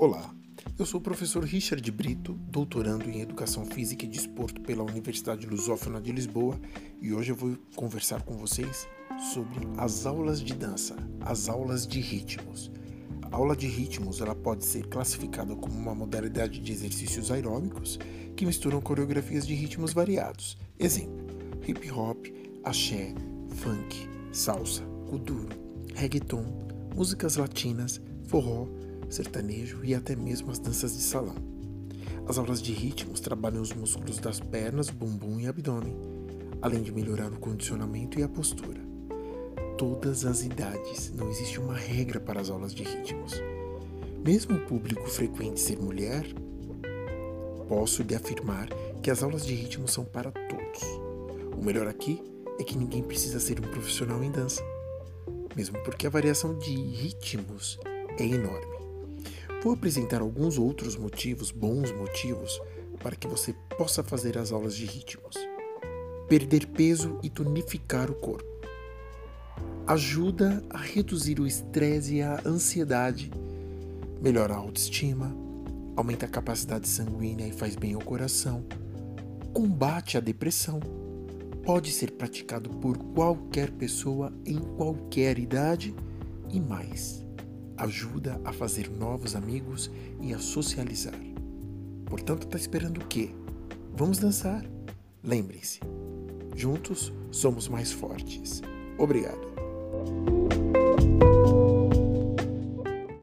Olá, eu sou o professor Richard Brito, doutorando em Educação Física e Desporto pela Universidade Lusófona de Lisboa, e hoje eu vou conversar com vocês sobre as aulas de dança, as aulas de ritmos. A aula de ritmos ela pode ser classificada como uma modalidade de exercícios aeróbicos que misturam coreografias de ritmos variados. Exemplo: hip hop, axé, funk, salsa, kuduro, reggaeton, músicas latinas, forró, sertanejo e até mesmo as danças de salão. As aulas de ritmos trabalham os músculos das pernas, bumbum e abdômen, além de melhorar o condicionamento e a postura. Todas as idades, não existe uma regra para as aulas de ritmos. Mesmo o público frequente ser mulher, posso lhe afirmar que as aulas de ritmos são para todos. O melhor aqui é que ninguém precisa ser um profissional em dança, mesmo porque a variação de ritmos é enorme. Vou apresentar alguns outros motivos, bons motivos, para que você possa fazer as aulas de ritmos. Perder peso e tonificar o corpo. Ajuda a reduzir o estresse e a ansiedade. Melhora a autoestima. Aumenta a capacidade sanguínea e faz bem ao coração. Combate a depressão. Pode ser praticado por qualquer pessoa em qualquer idade e mais ajuda a fazer novos amigos e a socializar. Portanto, está esperando o quê? Vamos dançar? Lembre-se, juntos somos mais fortes. Obrigado.